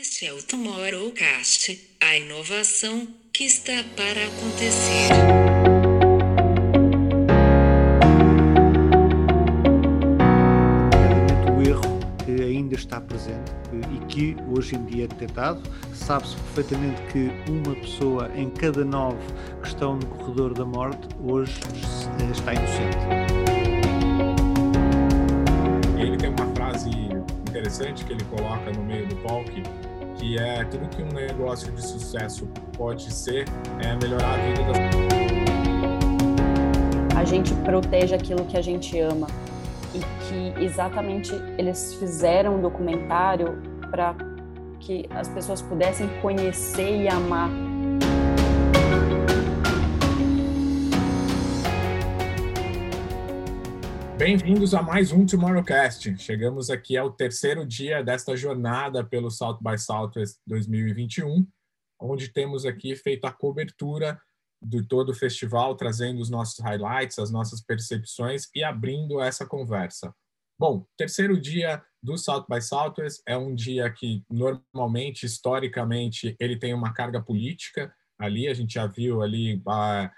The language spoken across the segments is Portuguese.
Este é o Tomorrowcast, a inovação que está para acontecer. o erro que ainda está presente e que hoje em dia é detectado. Sabe-se perfeitamente que uma pessoa em cada nove que estão no corredor da morte hoje eh, está inocente. Interessante que ele coloca no meio do talk, que é tudo que um negócio de sucesso pode ser é melhorar a vida das a gente protege aquilo que a gente ama. E que exatamente eles fizeram um documentário para que as pessoas pudessem conhecer e amar Bem-vindos a mais um Tomorrowcast. Chegamos aqui ao terceiro dia desta jornada pelo South by Southwest 2021, onde temos aqui feito a cobertura de todo o festival, trazendo os nossos highlights, as nossas percepções e abrindo essa conversa. Bom, terceiro dia do South by Southwest é um dia que normalmente, historicamente, ele tem uma carga política ali, a gente já viu ali ah,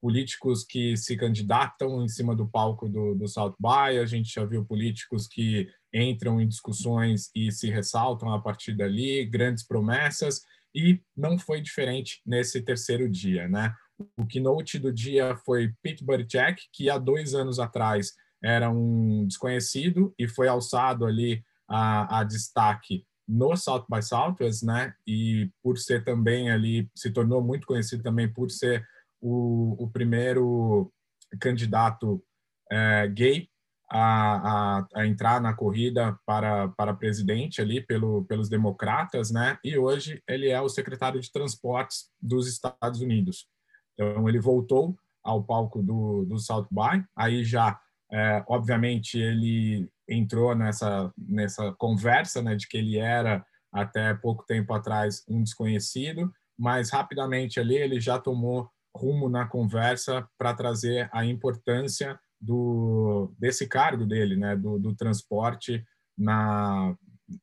políticos que se candidatam em cima do palco do, do South By, a gente já viu políticos que entram em discussões e se ressaltam a partir dali, grandes promessas, e não foi diferente nesse terceiro dia, né? O keynote do dia foi Pete Buttigieg, que há dois anos atrás era um desconhecido e foi alçado ali a, a destaque no South by Southwest, né? E por ser também ali, se tornou muito conhecido também por ser o, o primeiro candidato é, gay a, a, a, entrar na corrida para, para presidente ali pelo, pelos democratas, né? E hoje ele é o secretário de transportes dos Estados Unidos. Então ele voltou ao palco do, do South by, aí já, é, obviamente, ele entrou nessa, nessa conversa, né, de que ele era até pouco tempo atrás um desconhecido, mas rapidamente ali ele já tomou rumo na conversa para trazer a importância do desse cargo dele, né, do, do transporte na,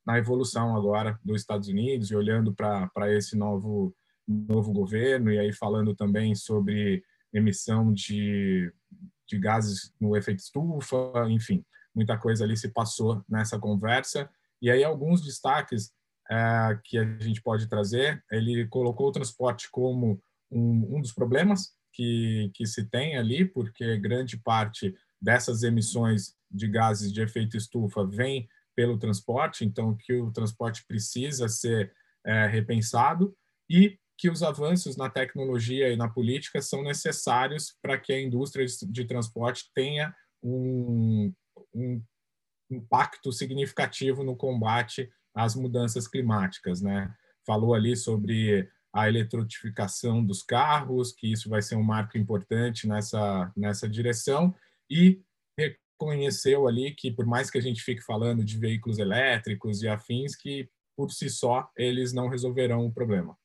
na evolução agora dos Estados Unidos e olhando para esse novo novo governo e aí falando também sobre emissão de, de gases no efeito estufa, enfim, muita coisa ali se passou nessa conversa. E aí alguns destaques é, que a gente pode trazer, ele colocou o transporte como um, um dos problemas que, que se tem ali, porque grande parte dessas emissões de gases de efeito estufa vem pelo transporte, então que o transporte precisa ser é, repensado e que os avanços na tecnologia e na política são necessários para que a indústria de transporte tenha um, um impacto significativo no combate às mudanças climáticas, né? Falou ali sobre a eletrificação dos carros, que isso vai ser um marco importante nessa, nessa direção, e reconheceu ali que, por mais que a gente fique falando de veículos elétricos e afins, que por si só eles não resolverão o problema.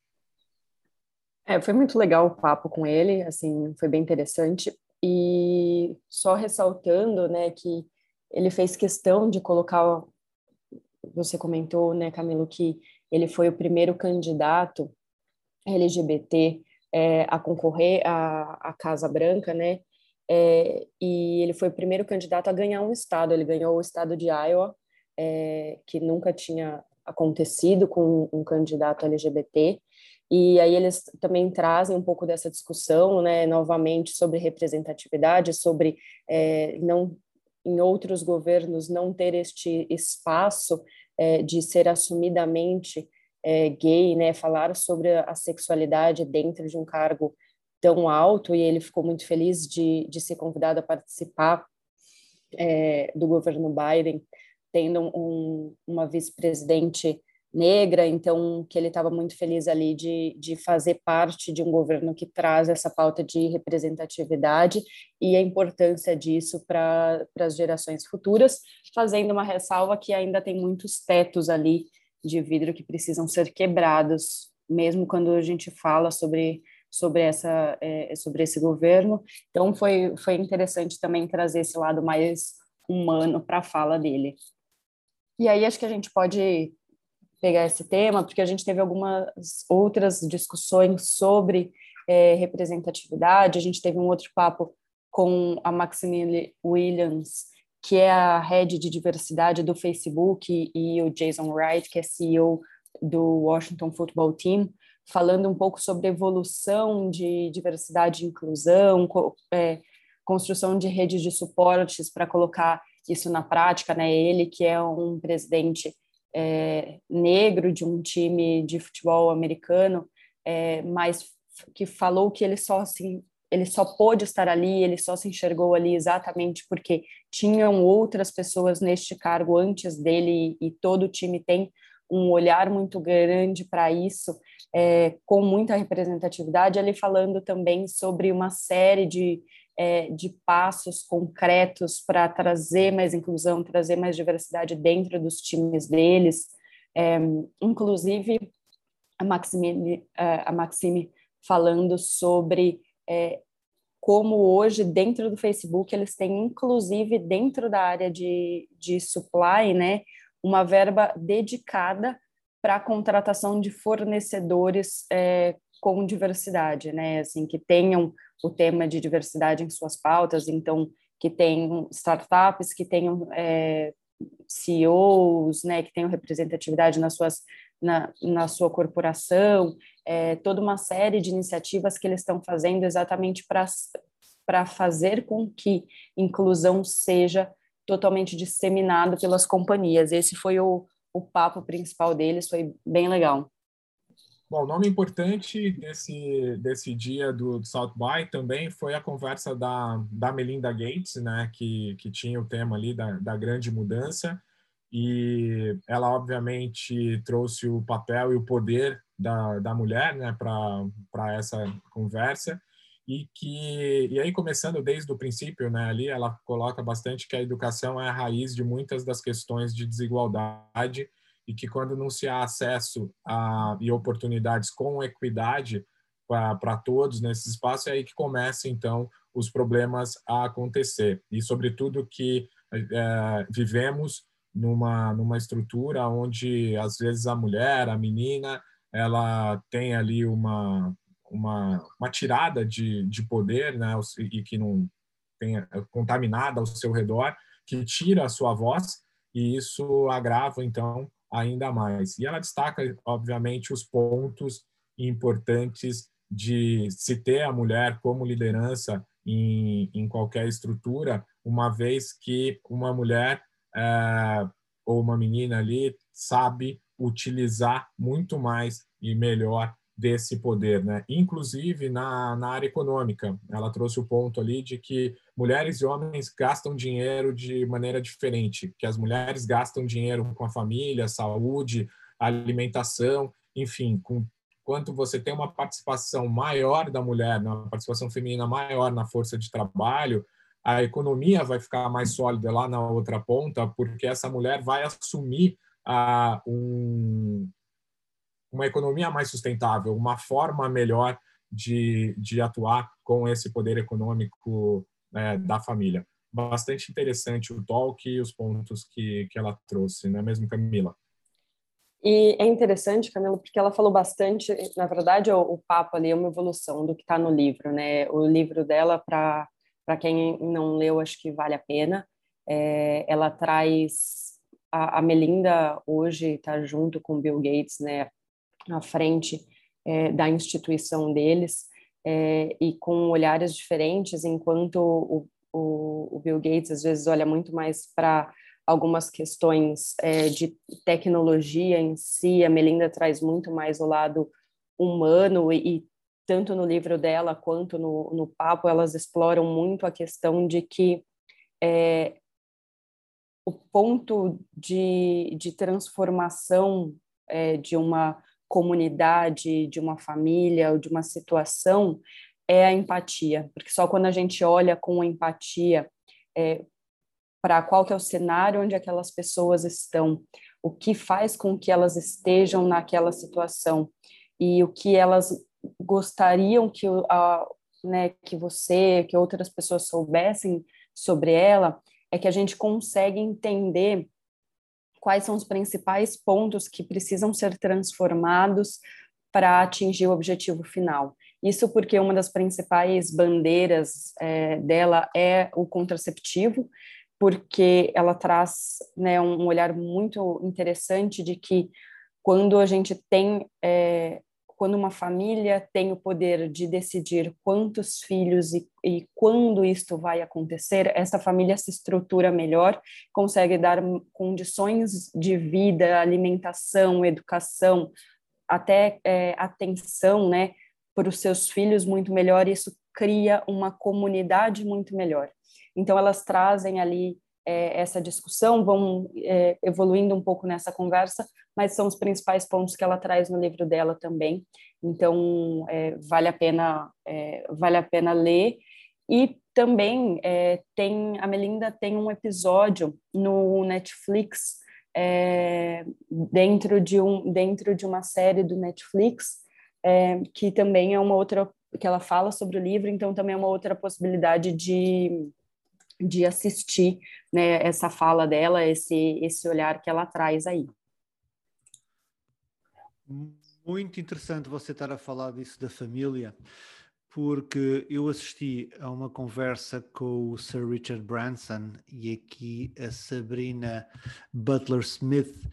É, foi muito legal o papo com ele, assim, foi bem interessante. E só ressaltando, né, que ele fez questão de colocar, você comentou, né, Camilo, que ele foi o primeiro candidato LGBT é, a concorrer à, à Casa Branca, né? É, e ele foi o primeiro candidato a ganhar um estado. Ele ganhou o estado de Iowa, é, que nunca tinha acontecido com um candidato LGBT. E aí eles também trazem um pouco dessa discussão, né, novamente sobre representatividade, sobre é, não em outros governos não ter este espaço é, de ser assumidamente é, gay, né, falar sobre a sexualidade dentro de um cargo tão alto, e ele ficou muito feliz de, de ser convidado a participar é, do governo Biden, tendo um, uma vice-presidente negra, então que ele estava muito feliz ali de, de fazer parte de um governo que traz essa pauta de representatividade e a importância disso para as gerações futuras, fazendo uma ressalva que ainda tem muitos tetos ali de vidro que precisam ser quebrados, mesmo quando a gente fala sobre sobre essa é, sobre esse governo. Então foi foi interessante também trazer esse lado mais humano para a fala dele. E aí acho que a gente pode pegar esse tema, porque a gente teve algumas outras discussões sobre é, representatividade. A gente teve um outro papo com a Maximilian Williams, que é a head de diversidade do Facebook, e o Jason Wright, que é CEO do Washington Football Team, falando um pouco sobre evolução de diversidade e inclusão, é, construção de redes de suportes para colocar isso na prática, né? Ele que é um presidente é, negro de um time de futebol americano, é, mas que falou que ele só assim, ele só pôde estar ali, ele só se enxergou ali exatamente porque tinham outras pessoas neste cargo antes dele e, todo o time tem um olhar muito grande para isso, é, com muita representatividade, ele falando também sobre uma série de, é, de passos concretos para trazer mais inclusão, trazer mais diversidade dentro dos times deles, é, inclusive a Maxime, a Maxime falando sobre é, como hoje dentro do Facebook eles têm inclusive dentro da área de, de supply, né, uma verba dedicada para a contratação de fornecedores é, com diversidade, né? Assim, que tenham o tema de diversidade em suas pautas, então que tenham startups, que tenham é, CEOs, né, que tenham representatividade nas suas, na, na sua corporação, é, toda uma série de iniciativas que eles estão fazendo exatamente para fazer com que inclusão seja totalmente disseminado pelas companhias. Esse foi o, o papo principal deles, foi bem legal. Bom, nome importante desse, desse dia do, do South By também foi a conversa da, da Melinda Gates, né, que, que tinha o tema ali da, da grande mudança, e ela obviamente trouxe o papel e o poder da, da mulher né, para essa conversa, e que e aí começando desde o princípio, né, ali ela coloca bastante que a educação é a raiz de muitas das questões de desigualdade e que quando não se há acesso a, e oportunidades com equidade para todos nesse espaço é aí que começa então os problemas a acontecer. E sobretudo que é, vivemos numa numa estrutura onde às vezes a mulher, a menina, ela tem ali uma uma, uma tirada de, de poder, né, e que não tenha contaminada ao seu redor, que tira a sua voz, e isso agrava, então, ainda mais. E ela destaca, obviamente, os pontos importantes de se ter a mulher como liderança em, em qualquer estrutura, uma vez que uma mulher é, ou uma menina ali sabe utilizar muito mais e melhor desse poder, né? Inclusive na, na área econômica, ela trouxe o ponto ali de que mulheres e homens gastam dinheiro de maneira diferente, que as mulheres gastam dinheiro com a família, saúde, alimentação, enfim, com quanto você tem uma participação maior da mulher, uma participação feminina maior na força de trabalho, a economia vai ficar mais sólida lá na outra ponta, porque essa mulher vai assumir ah, um, uma economia mais sustentável, uma forma melhor de, de atuar com esse poder econômico é, da família. Bastante interessante o talk e os pontos que, que ela trouxe, não é mesmo, Camila? E é interessante, Camila, porque ela falou bastante, na verdade, o, o papo ali é uma evolução do que está no livro, né? O livro dela, para quem não leu, acho que vale a pena. É, ela traz a, a Melinda hoje está junto com Bill Gates, né? à frente é, da instituição deles é, e com olhares diferentes, enquanto o, o, o, Bill Gates às vezes olha muito mais para algumas questões é, de tecnologia em si, a Melinda traz muito mais o lado humano e tanto no livro dela quanto no, no papo elas exploram muito a questão de que é, o ponto de, de transformação é, de uma comunidade, de uma família ou de uma situação é a empatia, porque só quando a gente olha com empatia é, para qual que é o cenário onde aquelas pessoas estão, o que faz com que elas estejam naquela situação e o que elas gostariam que, a, né, que você, que outras pessoas soubessem sobre ela, é que a gente consegue entender quais são os principais pontos que precisam ser transformados para atingir o objetivo final. Isso porque uma das principais bandeiras é, dela é o contraceptivo, porque ela traz né, um olhar muito interessante de que quando a gente tem é, quando uma família tem o poder de decidir quantos filhos e, e, quando isto vai acontecer, essa família se estrutura melhor, consegue dar condições de vida, alimentação, educação, até é, atenção, né, para os seus filhos muito melhor. Isso cria uma comunidade muito melhor. Então elas trazem ali é, essa discussão, vão é, evoluindo um pouco nessa conversa, mas são os principais pontos que ela traz no livro dela também. Então é, vale a pena é, vale a pena ler e também é, tem a Melinda tem um episódio no Netflix é, dentro de um dentro de uma série do Netflix que também é uma outra que ela fala sobre o livro, então também é uma outra possibilidade de de assistir né, essa fala dela, esse, esse olhar que ela traz aí. Muito interessante você estar a falar disso da família, porque eu assisti a uma conversa com o Sir Richard Branson e aqui a Sabrina Butler Smith,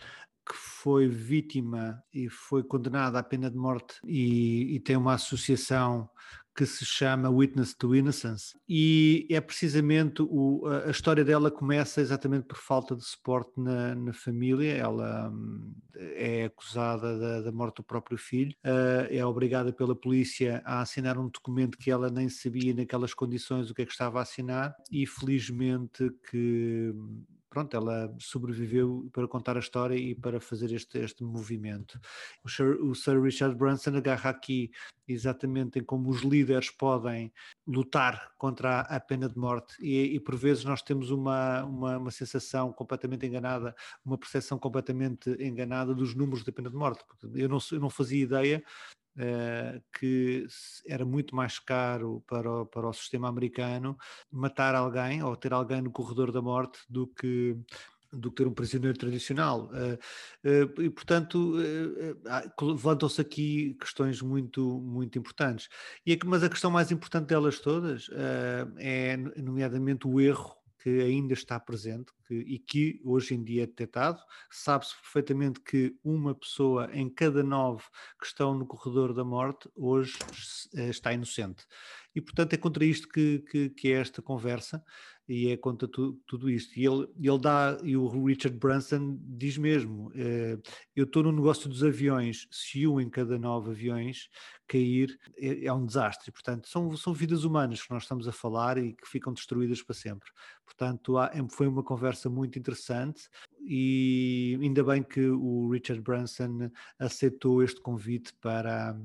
que foi vítima e foi condenada à pena de morte e, e tem uma associação que se chama Witness to Innocence e é precisamente o, a história dela começa exatamente por falta de suporte na, na família. Ela hum, é acusada da, da, morte do próprio filho, uh, é obrigada pela polícia a assinar um documento que ela nem sabia naquelas condições o que é que estava a assinar e felizmente que pronto, ela sobreviveu para contar a história e para fazer este, este movimento. O Sir, o Sir Richard Branson agarra aqui exatamente em como os líderes podem lutar contra a, pena de morte e, e, por vezes nós temos uma, uma, uma, sensação completamente enganada, uma percepção completamente enganada dos números da pena de morte. Eu não, eu não fazia ideia que era muito mais caro para o, para o sistema americano matar alguém ou ter alguém no corredor da morte do que do que ter um prisioneiro tradicional. Uh, uh, e, portanto, levantam-se aqui questões muito, muito importantes. E, mas a questão mais importante delas todas é, nomeadamente, o erro que ainda está presente que, e que hoje em dia é detectado. Sabe-se perfeitamente que uma pessoa em cada nove que estão no corredor da morte hoje eh, está inocente. E, portanto, é contra isto que, que, que é esta conversa e é contra tu, tudo isto. E ele, ele dá, e o Richard Branson diz mesmo: eh, eu estou no negócio dos aviões, se um em cada nove aviões cair, é, é, um desastre. Portanto, são, são vidas humanas que nós estamos a falar e que ficam destruídas para sempre. Portanto, há, é, foi uma conversa muito interessante e ainda bem que o Richard Branson aceitou este convite para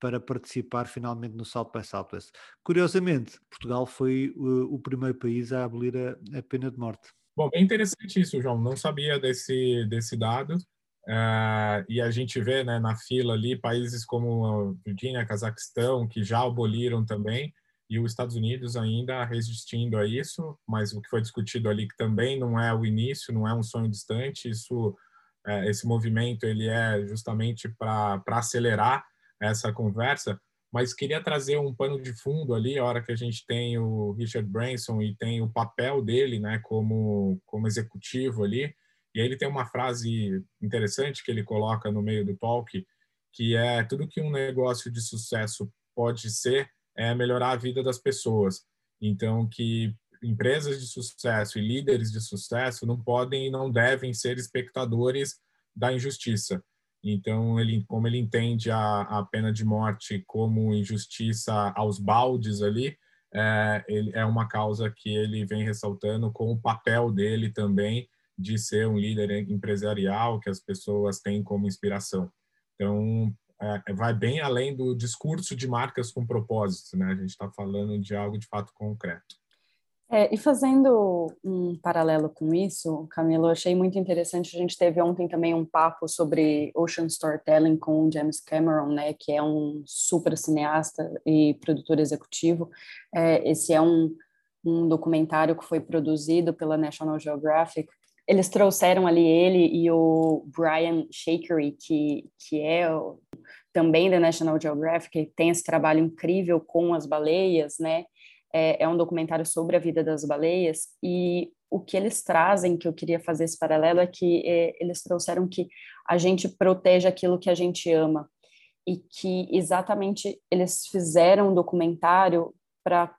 para participar finalmente no South by Southwest. Curiosamente, Portugal foi o, o primeiro país a abolir a, a, pena de morte. Bom, é interessante isso, João. Não sabia desse, desse dado. Uh, e a gente vê né, na fila ali países como Virgínia, Cazaquistão, que já aboliram também, e os Estados Unidos ainda resistindo a isso, mas o que foi discutido ali que também não é o início, não é um sonho distante, isso, uh, esse movimento ele é justamente para acelerar essa conversa, mas queria trazer um pano de fundo ali, a hora que a gente tem o Richard Branson e tem o papel dele, né, como, como executivo ali, e aí ele tem uma frase interessante que ele coloca no meio do talk, que é tudo que um negócio de sucesso pode ser é melhorar a vida das pessoas. Então, que empresas de sucesso e líderes de sucesso não podem e não devem ser espectadores da injustiça. Então, ele, como ele entende a, a pena de morte como injustiça aos baldes ali, é, ele, é uma causa que ele vem ressaltando com o papel dele também de ser um líder empresarial que as pessoas têm como inspiração. Então, é, vai bem além do discurso de marcas com propósito, né? A gente está falando de algo de fato concreto. É, e fazendo um paralelo com isso, Camilo, achei muito interessante. A gente teve ontem também um papo sobre Ocean Storytelling com o James Cameron, né, que é um super cineasta e produtor executivo. É, esse é um, um documentário que foi produzido pela National Geographic eles trouxeram ali ele e o Brian Shakery, que, que é o, também da National Geographic, tem esse trabalho incrível com as baleias, né? É, é, um documentário sobre a vida das baleias e o que eles trazem, que eu queria fazer esse paralelo, é que é, eles trouxeram que a gente protege aquilo que a gente ama e que exatamente eles fizeram um documentário para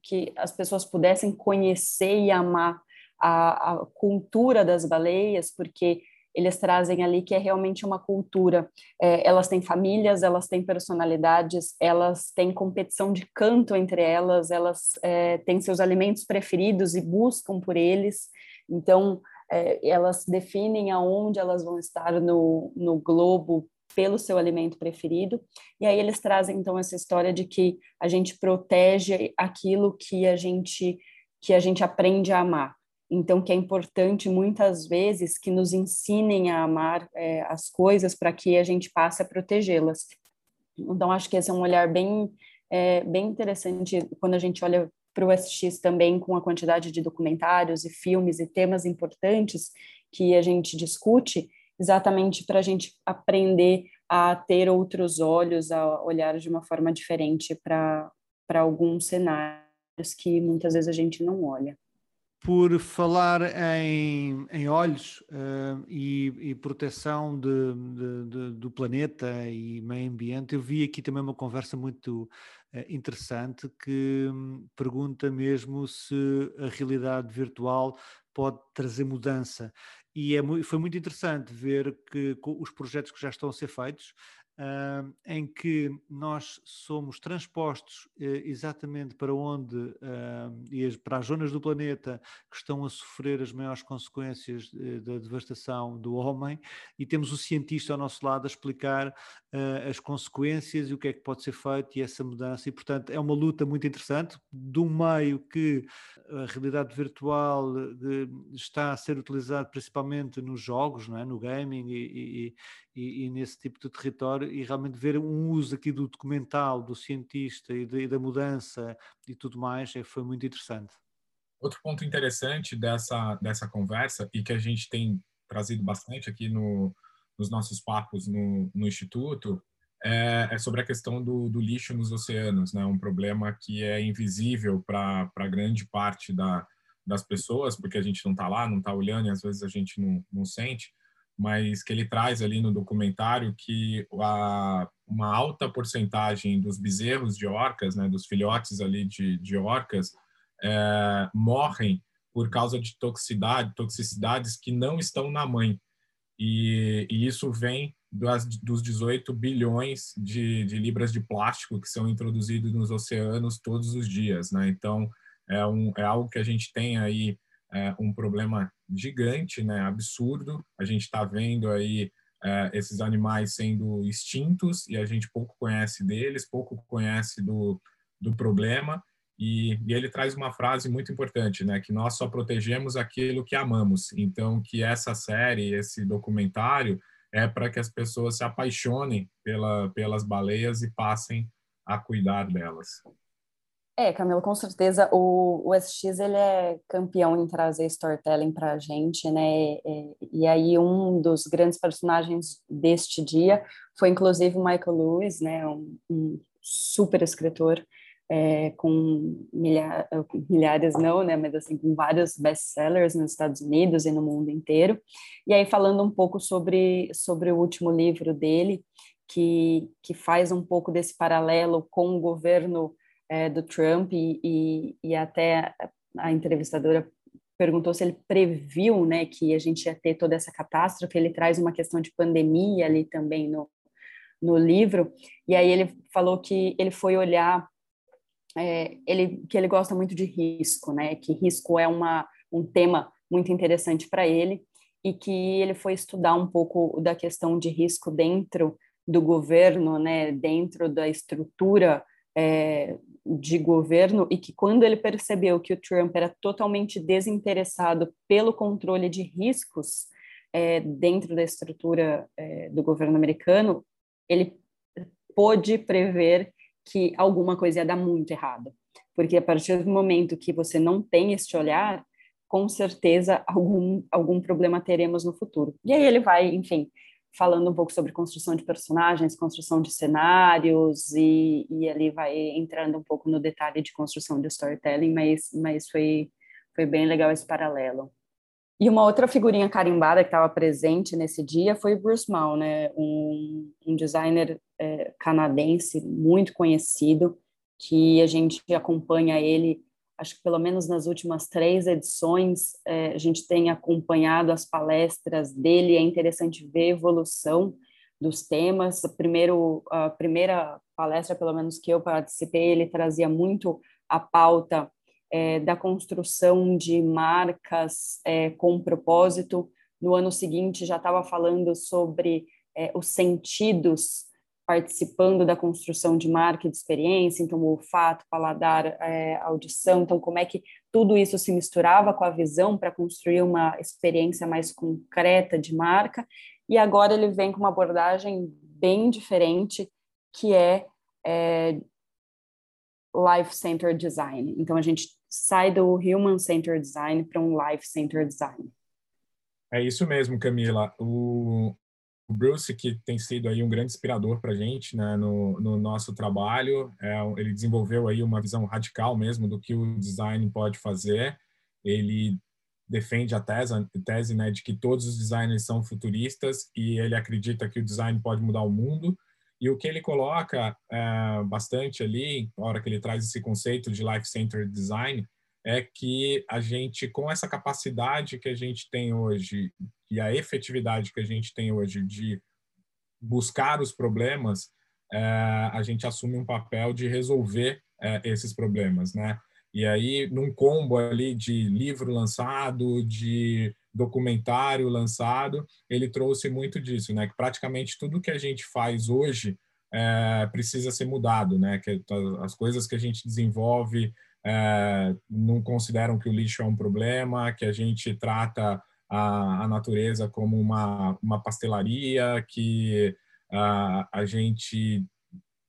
que as pessoas pudessem conhecer e amar a, a cultura das baleias, porque eles trazem ali que é realmente uma cultura. É, elas têm famílias, elas têm personalidades, elas têm competição de canto entre elas, elas é, têm seus alimentos preferidos e buscam por eles. Então, é, elas definem aonde elas vão estar no, no globo pelo seu alimento preferido. E aí eles trazem então essa história de que a gente protege aquilo que a gente que a gente aprende a amar. Então, que é importante muitas vezes que nos ensinem a amar é, as coisas para que a gente passe a protegê-las. Então, acho que esse é um olhar bem, é, bem interessante quando a gente olha para o SX também com a quantidade de documentários e filmes e temas importantes que a gente discute, exatamente para a gente aprender a ter outros olhos, a olhar de uma forma diferente para alguns cenários que muitas vezes a gente não olha por falar em, em olhos uh, e, e, proteção de, de, de, do planeta e meio ambiente, eu vi aqui também uma conversa muito uh, interessante que um, pergunta mesmo se a realidade virtual pode trazer mudança. E é, foi muito interessante ver que os projetos que já estão a ser feitos, uh, em que nós somos transpostos uh, exatamente para onde uh, e as, para as zonas do planeta que estão a sofrer as maiores consequências eh, da devastação do homem e temos o cientista ao nosso lado a explicar uh, as consequências e o que é que pode ser feito e essa mudança. E, portanto, é uma luta muito interessante de um meio que a realidade virtual de, está a ser utilizado principalmente nos jogos, não é? no gaming e, e, e, e, nesse tipo de território, e realmente ver um uso aqui do documental, do cientista e, de, da mudança e tudo mais, é, foi muito interessante. Outro ponto interessante dessa, dessa conversa, e que a gente tem trazido bastante aqui no, nos nossos papos no, no Instituto é, é, sobre a questão do, do, lixo nos oceanos, né? Um problema que é invisível para grande parte da, das pessoas, porque a gente não está lá, não está olhando e às vezes a gente não, não sente, mas que ele traz ali no documentário que a, uma alta porcentagem dos bezerros de orcas, né, dos filhotes ali de, de orcas, é, morrem por causa de toxicidade, toxicidades que não estão na mãe. E, e isso vem das, dos 18 bilhões de, de, libras de plástico que são introduzidos nos oceanos todos os dias, né? Então, é, um, é algo que a gente tem aí é, um problema gigante, né? Absurdo. A gente está vendo aí é, esses animais sendo extintos e a gente pouco conhece deles, pouco conhece do, do problema. E, e, ele traz uma frase muito importante, né? Que nós só protegemos aquilo que amamos. Então, que essa série, esse documentário, é para que as pessoas se apaixonem pela, pelas baleias e passem a cuidar delas. É, Camilo, com certeza o, o SX ele é campeão em trazer storytelling para a gente, né? E, e, aí um dos grandes personagens deste dia foi inclusive o Michael Lewis, né? Um, um super escritor é, com milha milhares não, né, mas assim com vários best-sellers nos Estados Unidos e no mundo inteiro. E aí falando um pouco sobre sobre o último livro dele, que que faz um pouco desse paralelo com o governo é, do Trump e, e, e até a entrevistadora perguntou se ele previu, né, que a gente ia ter toda essa catástrofe. Ele traz uma questão de pandemia ali também no no livro. E aí ele falou que ele foi olhar é, ele, que ele gosta muito de risco, né? Que risco é uma, um tema muito interessante para ele e que ele foi estudar um pouco da questão de risco dentro do governo, né? Dentro da estrutura é, de governo e que quando ele percebeu que o Trump era totalmente desinteressado pelo controle de riscos é, dentro da estrutura é, do governo americano, ele pôde prever que alguma coisa ia dar muito errado. Porque a partir do momento que você não tem este olhar, com certeza algum, algum problema teremos no futuro. E aí ele vai, enfim, falando um pouco sobre construção de personagens, construção de cenários, e, e ali vai entrando um pouco no detalhe de construção de storytelling, mas, mas foi, foi bem legal esse paralelo. E uma outra figurinha carimbada que estava presente nesse dia foi Bruce Mal, né? um, um designer é, canadense muito conhecido, que a gente acompanha ele, acho que pelo menos nas últimas três edições, é, a gente tem acompanhado as palestras dele, é interessante ver a evolução dos temas. Primeiro, a primeira palestra, pelo menos que eu participei, ele trazia muito a pauta é, da construção de marcas é, com propósito. No ano seguinte, já estava falando sobre é, os sentidos participando da construção de marca e de experiência, então o olfato, paladar, é, audição, então como é que tudo isso se misturava com a visão para construir uma experiência mais concreta de marca, e agora ele vem com uma abordagem bem diferente, que é, é Life-Centered Design. Então a gente sai do Human Centered Design para um Life Centered Design. É isso mesmo, Camila. O, Bruce, que tem sido aí um grande inspirador para a gente né, no, no, nosso trabalho, é, ele desenvolveu aí uma visão radical mesmo do que o design pode fazer. Ele defende a tese, a tese né, de que todos os designers são futuristas e ele acredita que o design pode mudar o mundo. E o que ele coloca é, bastante ali, na hora que ele traz esse conceito de life-centered design, é que a gente, com essa capacidade que a gente tem hoje e a efetividade que a gente tem hoje de buscar os problemas, é, a gente assume um papel de resolver é, esses problemas, né? E aí, num combo ali de livro lançado, de documentário lançado, ele trouxe muito disso, né? Que praticamente tudo que a gente faz hoje é, precisa ser mudado, né? Que as coisas que a gente desenvolve é, não consideram que o lixo é um problema, que a gente trata a, a natureza como uma, uma pastelaria, que a, a gente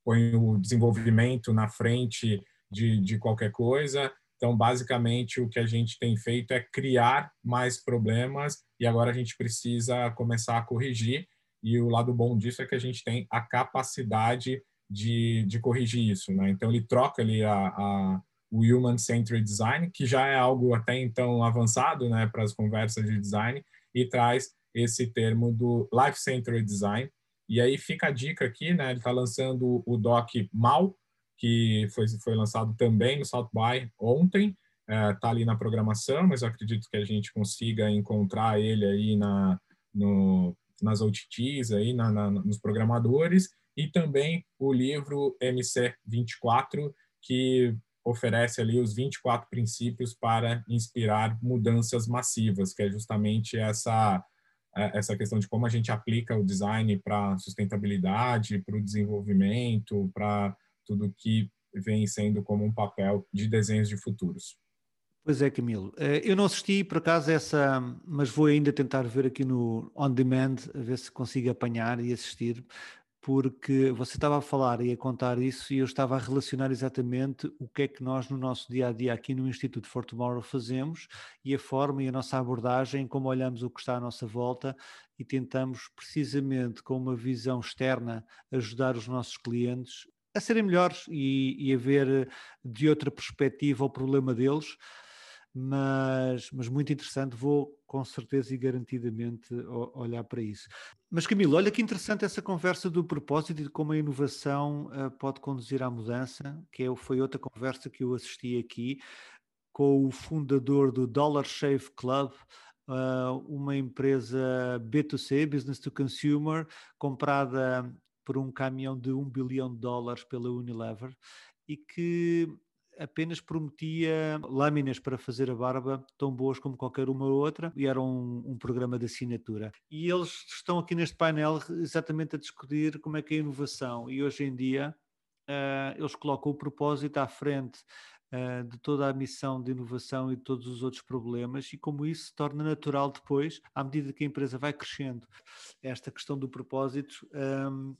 põe o desenvolvimento na frente de, de qualquer coisa. Então, basicamente, o que a gente tem feito é criar mais problemas e agora a gente precisa começar a corrigir. E o lado bom disso é que a gente tem a capacidade de, de corrigir isso. Né? Então, ele troca ali a, a o Human Centered Design, que já é algo até então avançado né, para as conversas de design, e traz esse termo do Life Centered Design. E aí fica a dica aqui, né? Ele está lançando o doc MAL, que foi, foi lançado também no South by ontem, está é, tá ali na programação, mas eu acredito que a gente consiga encontrar ele aí na, no, nas OTTs, aí na, na, nos programadores, e também o livro MC24, que oferece ali os 24 princípios para inspirar mudanças massivas, que é justamente essa é, essa questão de como a gente aplica o design para sustentabilidade, para o desenvolvimento, para tudo que vem sendo como um papel de desenhos de futuros. Pois é, Camilo. Eh, eu não assisti por acaso essa, mas vou ainda tentar ver aqui no On Demand, a ver se consigo apanhar e assistir, porque você estava a falar e a contar isso e eu estava a relacionar exatamente o que é que nós no nosso dia a dia aqui no Instituto For Tomorrow fazemos e a forma e a nossa abordagem, como olhamos o que está à nossa volta e tentamos precisamente com uma visão externa ajudar os nossos clientes a serem melhores e, e a ver eh, de outra perspectiva o problema deles, mas, mas muito interessante, vou com certeza e garantidamente olhar para isso. Mas Camilo, olha que interessante essa conversa do propósito e de como a inovação uh, pode conduzir à mudança, que é, foi outra conversa que eu assisti aqui com o fundador do Dollar Shave Club, uh, uma empresa B2C, Business to Consumer, comprada por um caminhão de um bilhão de dólares pela Unilever e que apenas prometia lâminas para fazer a barba tão boas como qualquer uma outra e era um, um, programa de assinatura. E eles estão aqui neste painel exatamente a discutir como é que é a inovação e hoje em dia uh, eles colocam o propósito à frente uh, de toda a missão de inovação e de todos os outros problemas e como isso se torna natural depois, à medida que a empresa vai crescendo, esta questão do propósito um,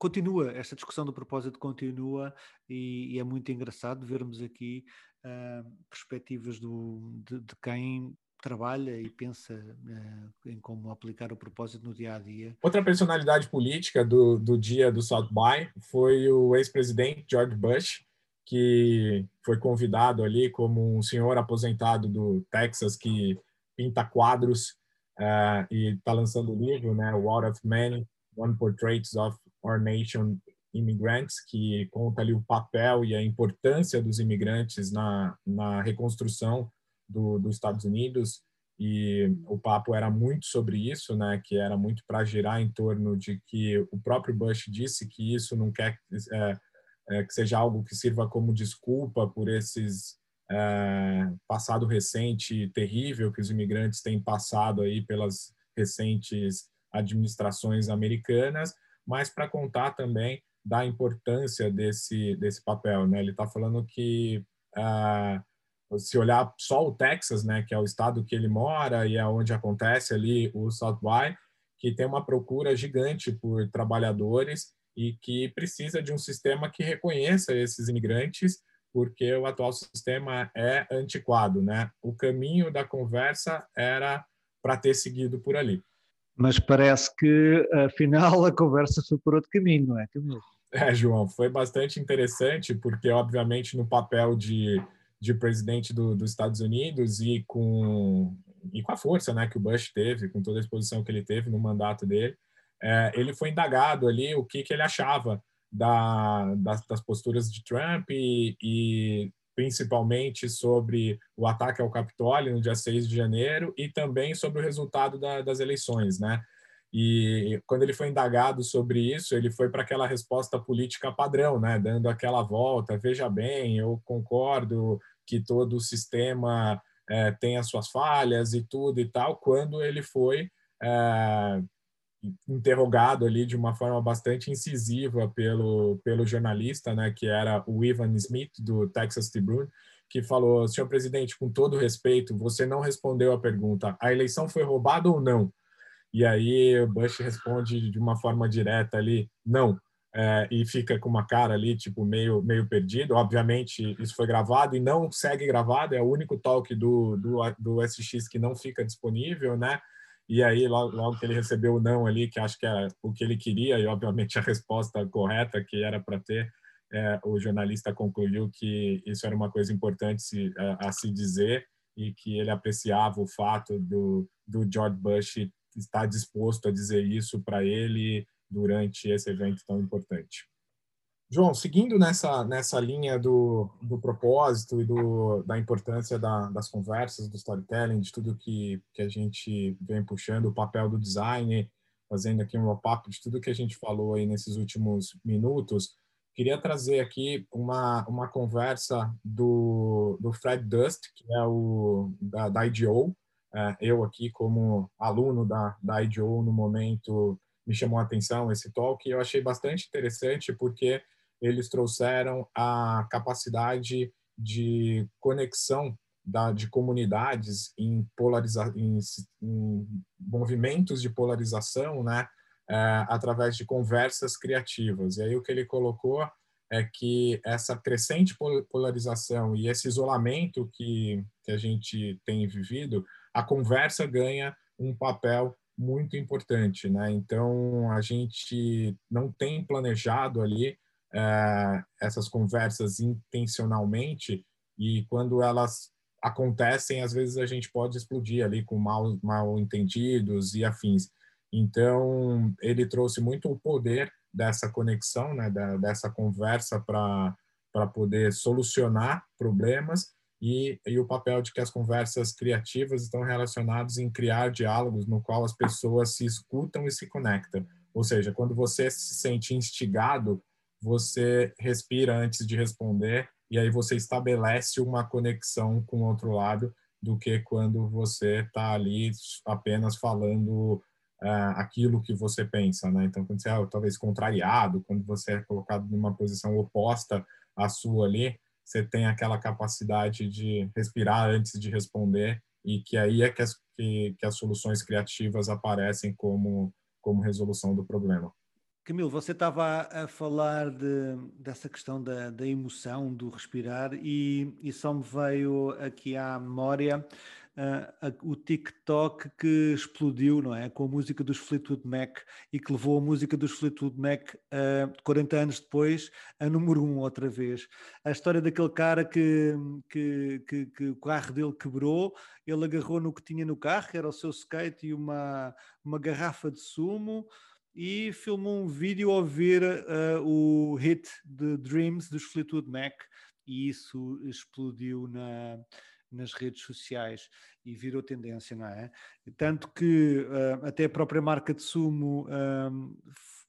continua, esta discussão do propósito continua e, e, é muito engraçado vermos aqui uh, perspectivas do, de, de, quem trabalha e pensa uh, em como aplicar o propósito no dia a dia. Outra personalidade política do, do dia do South by foi o ex-presidente George Bush, que foi convidado ali como um senhor aposentado do Texas que pinta quadros uh, e está lançando o livro, né, War of Men, One Portraits of Our Nation Immigrants, que conta ali o papel e a importância dos imigrantes na, na reconstrução do, dos Estados Unidos. E o papo era muito sobre isso, né, que era muito para girar em torno de que o próprio Bush disse que isso não quer é, é, que seja algo que sirva como desculpa por esses é, passado recente terrível que os imigrantes têm passado aí pelas recentes administrações americanas, mas para contar também da importância desse desse papel, né? Ele está falando que uh, se olhar só o Texas, né, que é o estado que ele mora e é onde acontece ali o South by, que tem uma procura gigante por trabalhadores e que precisa de um sistema que reconheça esses imigrantes porque o atual sistema é antiquado, né? O caminho da conversa era para ter seguido por ali. Mas parece que, afinal, a conversa foi por outro caminho, não é, Camilo? É, João, foi bastante interessante, porque, obviamente, no papel de, de presidente do, dos Estados Unidos e com, e com a força né, que o Bush teve, com toda a exposição que ele teve no mandato dele, é, ele foi indagado ali o que, que ele achava da, das, das posturas de Trump e, e, principalmente sobre o ataque ao Capitólio no dia 6 de janeiro e também sobre o resultado da, das eleições, né? E quando ele foi indagado sobre isso, ele foi para aquela resposta política padrão, né? Dando aquela volta, veja bem, eu concordo que todo o sistema é, tem as suas falhas e tudo e tal, quando ele foi é, interrogado ali de uma forma bastante incisiva pelo, pelo jornalista, né, que era o Ivan Smith, do Texas Tribune, que falou, senhor presidente, com todo respeito, você não respondeu a pergunta, a eleição foi roubada ou não? E aí o Bush responde de uma forma direta ali, não, é, e fica com uma cara ali, tipo, meio, meio perdido. Obviamente, isso foi gravado e não segue gravado, é o único talk do, do, do SX que não fica disponível, né? E aí, logo, logo, que ele recebeu o não ali, que acho que era o que ele queria, e obviamente a resposta correta que era para ter, é, o jornalista concluiu que isso era uma coisa importante se, a, a, se dizer e que ele apreciava o fato do, do George Bush estar disposto a dizer isso para ele durante esse evento tão importante. João, seguindo nessa, nessa linha do, do propósito e do, da importância da, das conversas, do storytelling, de tudo que, que a gente vem puxando, o papel do design, fazendo aqui um wrap-up de tudo que a gente falou aí nesses últimos minutos, queria trazer aqui uma, uma conversa do, do Fred Dust, que é o da, da IDO. É, eu aqui, como aluno da, da IDO no momento, me chamou a atenção esse talk e eu achei bastante interessante porque eles trouxeram a capacidade de conexão da, de comunidades em, polariza, em, em movimentos de polarização, né, é, através de conversas criativas. E aí o que ele colocou é que essa crescente polarização e esse isolamento que, que a gente tem vivido, a conversa ganha um papel muito importante, né? Então a gente não tem planejado ali é, essas conversas intencionalmente e quando elas acontecem, às vezes a gente pode explodir ali com mal, mal entendidos e afins. Então, ele trouxe muito o poder dessa conexão, né, da, dessa conversa para poder solucionar problemas e, e o papel de que as conversas criativas estão relacionadas em criar diálogos no qual as pessoas se escutam e se conectam. Ou seja, quando você se sente instigado você respira antes de responder e aí você estabelece uma conexão com o outro lado do que quando você está ali apenas falando uh, aquilo que você pensa, né? Então, quando você é talvez contrariado, quando você é colocado numa posição oposta à sua ali, você tem aquela capacidade de respirar antes de responder e que aí é que as, que, que as soluções criativas aparecem como, como resolução do problema. Camilo, você estava a, a falar de, dessa questão da, da, emoção, do respirar, e, e só me veio aqui à memória uh, o TikTok que explodiu, não é? Com a música dos Fleetwood Mac e que levou a música dos Fleetwood Mac uh, ah, 40 anos depois a número um outra vez. A história daquele cara que, que, que, que o carro dele quebrou, ele agarrou no que tinha no carro, que era o seu skate e uma, uma garrafa de sumo e filmou um vídeo a ouvir uh, o hit de Dreams dos Fleetwood Mac e isso explodiu na, nas redes sociais e virou tendência, não é? Tanto que uh, até a própria marca de sumo um,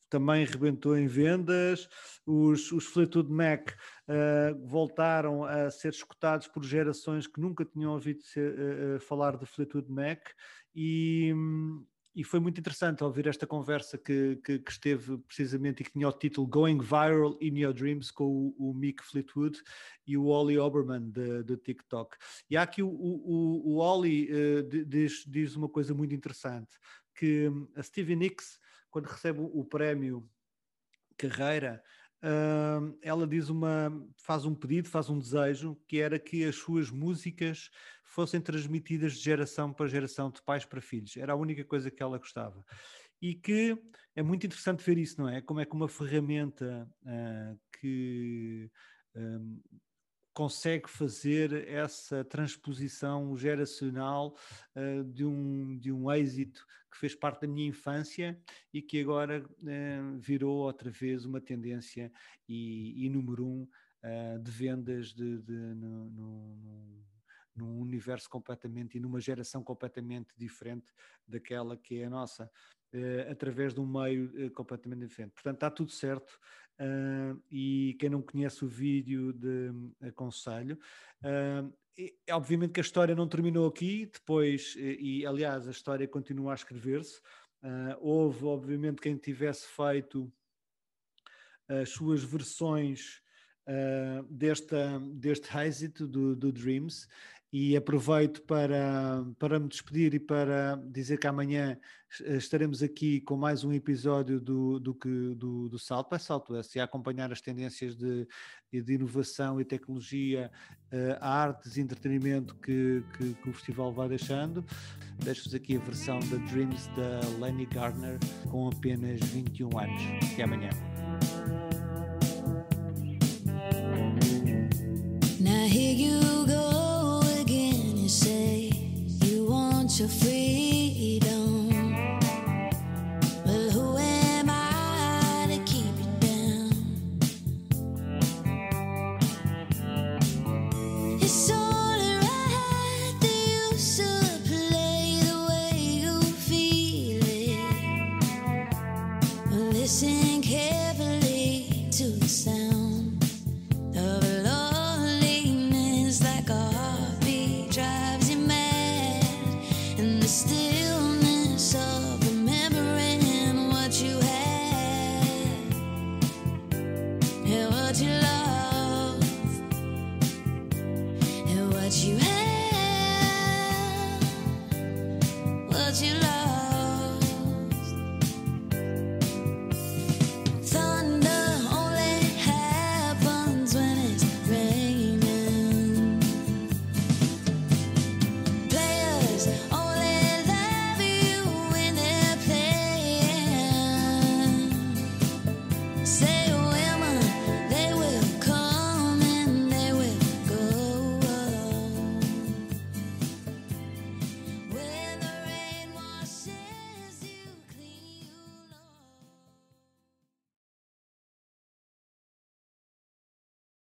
também rebentou em vendas, os, os Fleetwood Mac uh, voltaram a ser escutados por gerações que nunca tinham ouvido ser, uh, falar de Fleetwood Mac e, um, e foi muito interessante ouvir esta conversa que, que, que, esteve precisamente e que tinha o título Going Viral in Your Dreams com o, o Mick Fleetwood e o Ollie Oberman do TikTok. E há aqui o, o, o Ollie uh, diz, diz uma coisa muito interessante, que a Stevie Nicks, quando recebe o prémio Carreira, Uh, ela diz uma, faz um pedido, faz um desejo, que era que as suas músicas fossem transmitidas de geração para geração, de pais para filhos. Era a única coisa que ela gostava. E que é muito interessante ver isso, não é? Como é que uma ferramenta uh, que um, consegue fazer essa transposição geracional uh, de, um, de um êxito que fez parte da minha infância e que agora uh, virou outra vez uma tendência e, e número um uh, de vendas de, de no, no, num universo completamente e numa geração completamente diferente daquela que é a nossa. Uh, através de um meio uh, completamente diferente. Portanto, está tudo certo uh, e quem não conhece o vídeo de aconselho. E, obviamente que a história não terminou aqui, depois, e, aliás a história continua a escrever-se. houve, obviamente, quem tivesse feito as suas versões uh, desta, deste êxito do, do, Dreams e aproveito para, para me despedir e para dizer que amanhã estaremos aqui com mais um episódio do, do, que, do, do Salto by Southwest e a acompanhar as tendências de, de inovação e tecnologia, uh, artes e entretenimento que, que, que, o festival vai deixando. Deixo-vos aqui a versão da Dreams da Lenny Gardner com apenas 21 anos. Até amanhã. think heavily